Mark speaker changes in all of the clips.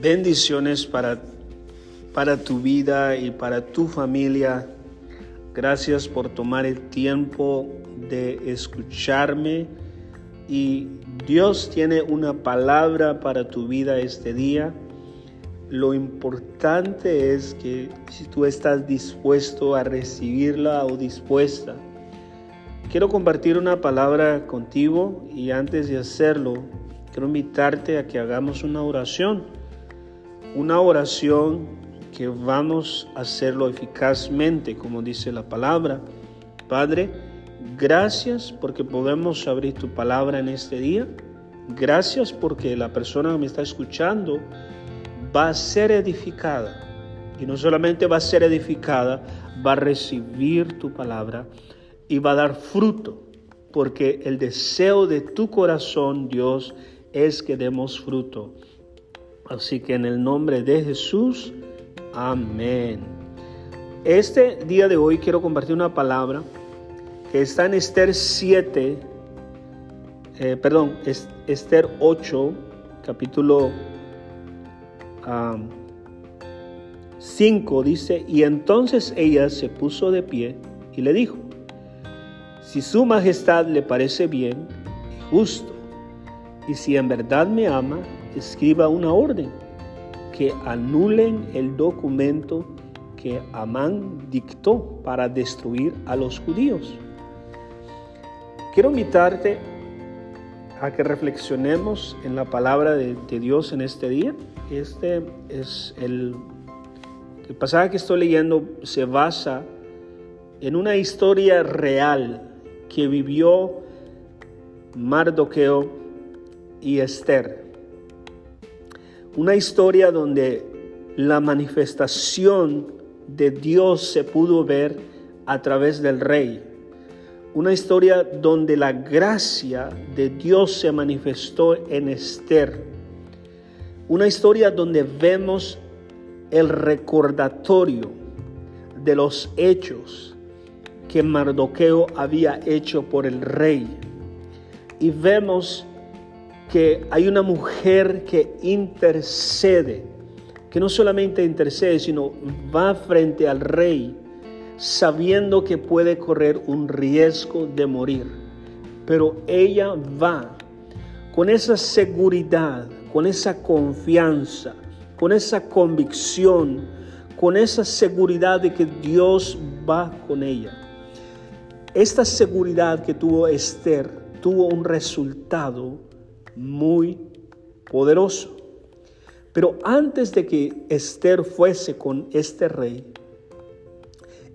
Speaker 1: Bendiciones para, para tu vida y para tu familia. Gracias por tomar el tiempo de escucharme y Dios tiene una palabra para tu vida este día. Lo importante es que si tú estás dispuesto a recibirla o dispuesta, quiero compartir una palabra contigo y antes de hacerlo, quiero invitarte a que hagamos una oración una oración que vamos a hacerlo eficazmente, como dice la palabra. Padre, gracias porque podemos abrir tu palabra en este día. Gracias porque la persona que me está escuchando va a ser edificada. Y no solamente va a ser edificada, va a recibir tu palabra y va a dar fruto. Porque el deseo de tu corazón, Dios, es que demos fruto. Así que en el nombre de Jesús, amén. Este día de hoy quiero compartir una palabra que está en Esther 7, eh, perdón, Esther 8, capítulo 5, dice, y entonces ella se puso de pie y le dijo, si su majestad le parece bien y justo, y si en verdad me ama, escriba una orden que anulen el documento que Amán dictó para destruir a los judíos. Quiero invitarte a que reflexionemos en la palabra de, Dios en este día. Este es el, el pasaje que estoy leyendo se basa en una historia real que vivió Mardoqueo y Esther. Una historia donde la manifestación de Dios se pudo ver a través del rey. Una historia donde la gracia de Dios se manifestó en Esther. Una historia donde vemos el recordatorio de los hechos que Mardoqueo había hecho por el rey. Y vemos que hay una mujer que intercede, que no solamente intercede, sino va frente al rey sabiendo que puede correr un riesgo de morir. Pero ella va con esa seguridad, con esa confianza, con esa convicción, con esa seguridad de que Dios va con ella. Esta seguridad que tuvo Esther tuvo un resultado muy poderoso. Pero antes de que Esther fuese con este rey,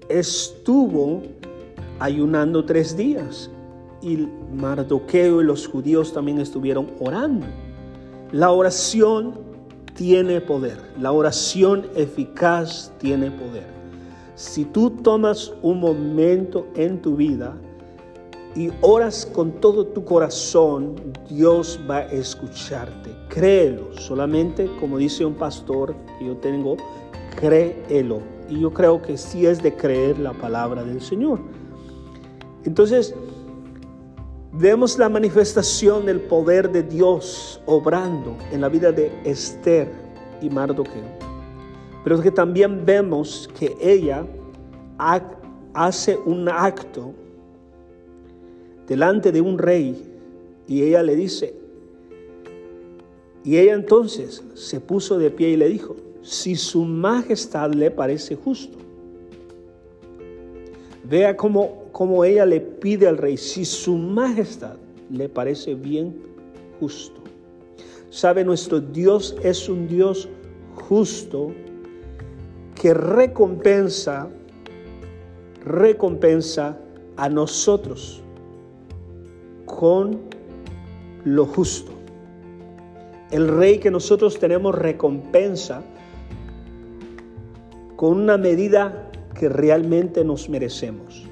Speaker 1: estuvo ayunando tres días y Mardoqueo y los judíos también estuvieron orando. La oración tiene poder, la oración eficaz tiene poder. Si tú tomas un momento en tu vida, y oras con todo tu corazón, Dios va a escucharte. Créelo, solamente como dice un pastor que yo tengo, créelo. Y yo creo que sí es de creer la palabra del Señor. Entonces, vemos la manifestación del poder de Dios obrando en la vida de Esther y Mardoqueo. Pero que también vemos que ella hace un acto delante de un rey y ella le dice, y ella entonces se puso de pie y le dijo, si su majestad le parece justo. Vea cómo, cómo ella le pide al rey, si su majestad le parece bien justo. Sabe, nuestro Dios es un Dios justo que recompensa, recompensa a nosotros con lo justo. El rey que nosotros tenemos recompensa con una medida que realmente nos merecemos.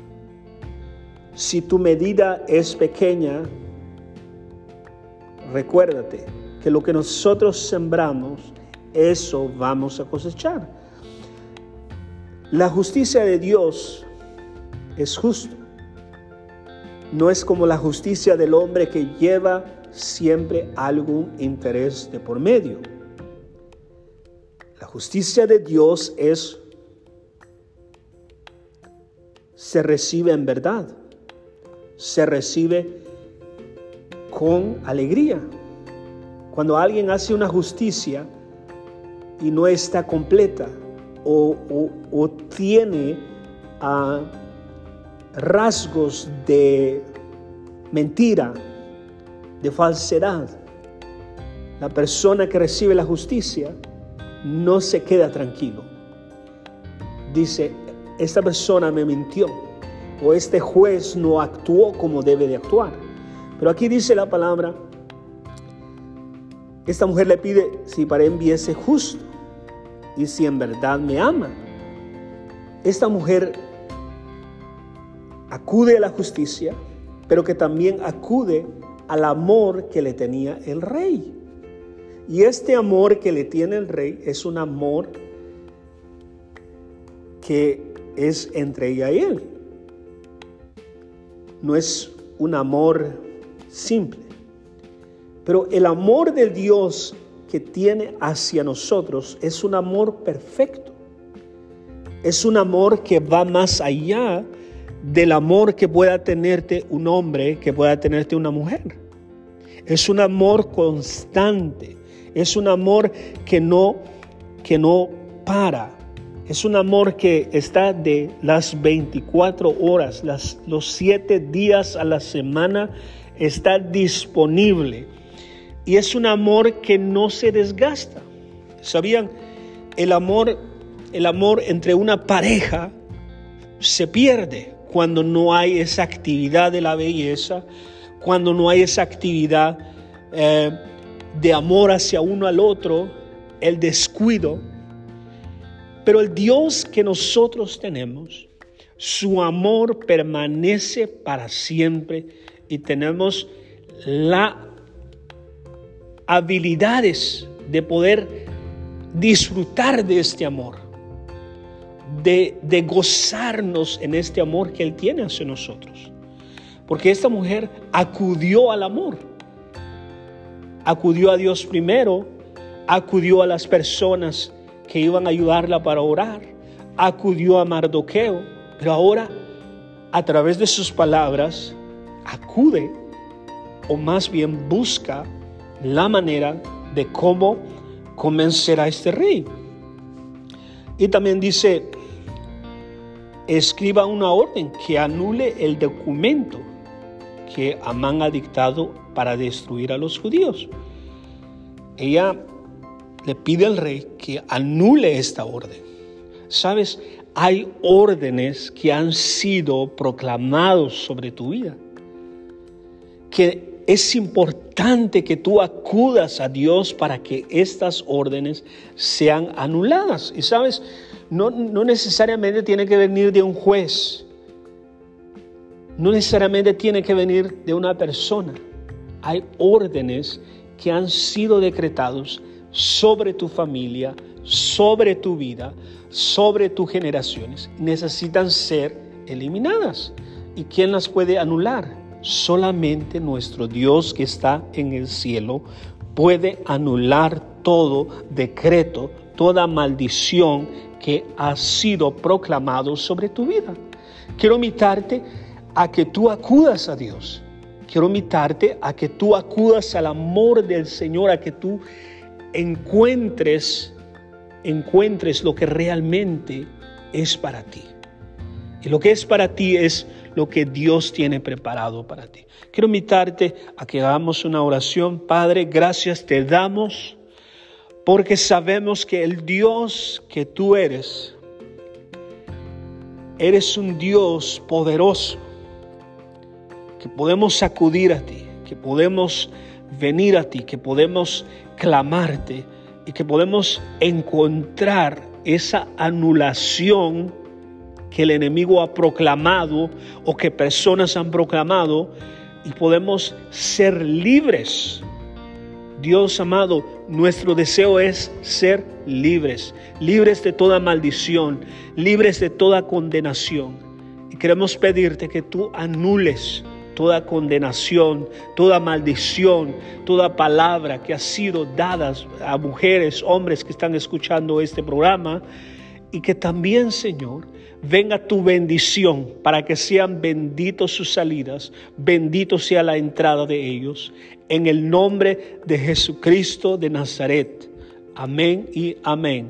Speaker 1: Si tu medida es pequeña, recuérdate que lo que nosotros sembramos, eso vamos a cosechar. La justicia de Dios es justo no es como la justicia del hombre que lleva siempre algún interés de por medio. La justicia de Dios es, se recibe en verdad, se recibe con alegría. Cuando alguien hace una justicia y no está completa o, tiene ah, rasgos de mentira, de falsedad, la persona que recibe la justicia no se queda tranquilo. Dice, esta persona me mintió o este juez no actuó como debe de actuar. Pero aquí dice la palabra, esta mujer le pide si para él viese justo y si en verdad me ama. Esta mujer acude a la justicia, pero que también acude al amor que le tenía el rey. Y este amor que le tiene el rey es un amor que es entre ella y él. No es un amor simple. Pero el amor de Dios que tiene hacia nosotros es un amor perfecto. Es un amor que va más allá del amor que pueda tenerte un hombre, que pueda tenerte una mujer. Es un amor constante. Es un amor que no que no para. Es un amor que está de las 24 horas, las, los 7 días a la semana, está disponible y es un amor que no se desgasta. ¿Sabían? El amor, el amor entre una pareja se pierde cuando no hay esa actividad de la belleza, cuando no hay esa actividad eh, de amor hacia uno al otro, el descuido. Pero el Dios que nosotros tenemos, su amor permanece para siempre y tenemos la habilidades de poder disfrutar de este amor, de, gozarnos en este amor que Él tiene hacia nosotros. Porque esta mujer acudió al amor, acudió a Dios primero, acudió a las personas que iban a ayudarla para orar, acudió a Mardoqueo, pero ahora a través de sus palabras acude o más bien busca la manera de cómo convencer a este rey. Y también dice, escriba una orden que anule el documento que Amán ha dictado para destruir a los judíos. Ella le pide al rey que anule esta orden. Sabes, hay órdenes que han sido proclamados sobre tu vida, que es importante que tú acudas a Dios para que estas órdenes sean anuladas. Y sabes, no, no, necesariamente tiene que venir de un juez, no necesariamente tiene que venir de una persona. Hay órdenes que han sido decretados sobre tu familia, sobre tu vida, sobre tus generaciones. Necesitan ser eliminadas. ¿Y quién las puede anular? Solamente nuestro Dios que está en el cielo puede anular todo decreto, toda maldición que ha sido proclamado sobre tu vida. Quiero invitarte a que tú acudas a Dios. Quiero invitarte a que tú acudas al amor del Señor, a que tú encuentres encuentres lo que realmente es para ti. Y lo que es para ti es lo que Dios tiene preparado para ti. Quiero invitarte a que hagamos una oración. Padre, gracias te damos porque sabemos que el Dios que tú eres, eres un Dios poderoso, que podemos acudir a ti, que podemos venir a ti, que podemos clamarte y que podemos encontrar esa anulación que el enemigo ha proclamado o que personas han proclamado y podemos ser libres. Dios amado, nuestro deseo es ser libres, libres de toda maldición, libres de toda condenación. Y queremos pedirte que tú anules toda condenación, toda maldición, toda palabra que ha sido dada a mujeres, hombres que están escuchando este programa. Y que también, Señor, venga tu bendición para que sean benditos sus salidas, bendito sea la entrada de ellos. En el nombre de Jesucristo de Nazaret. Amén y amén.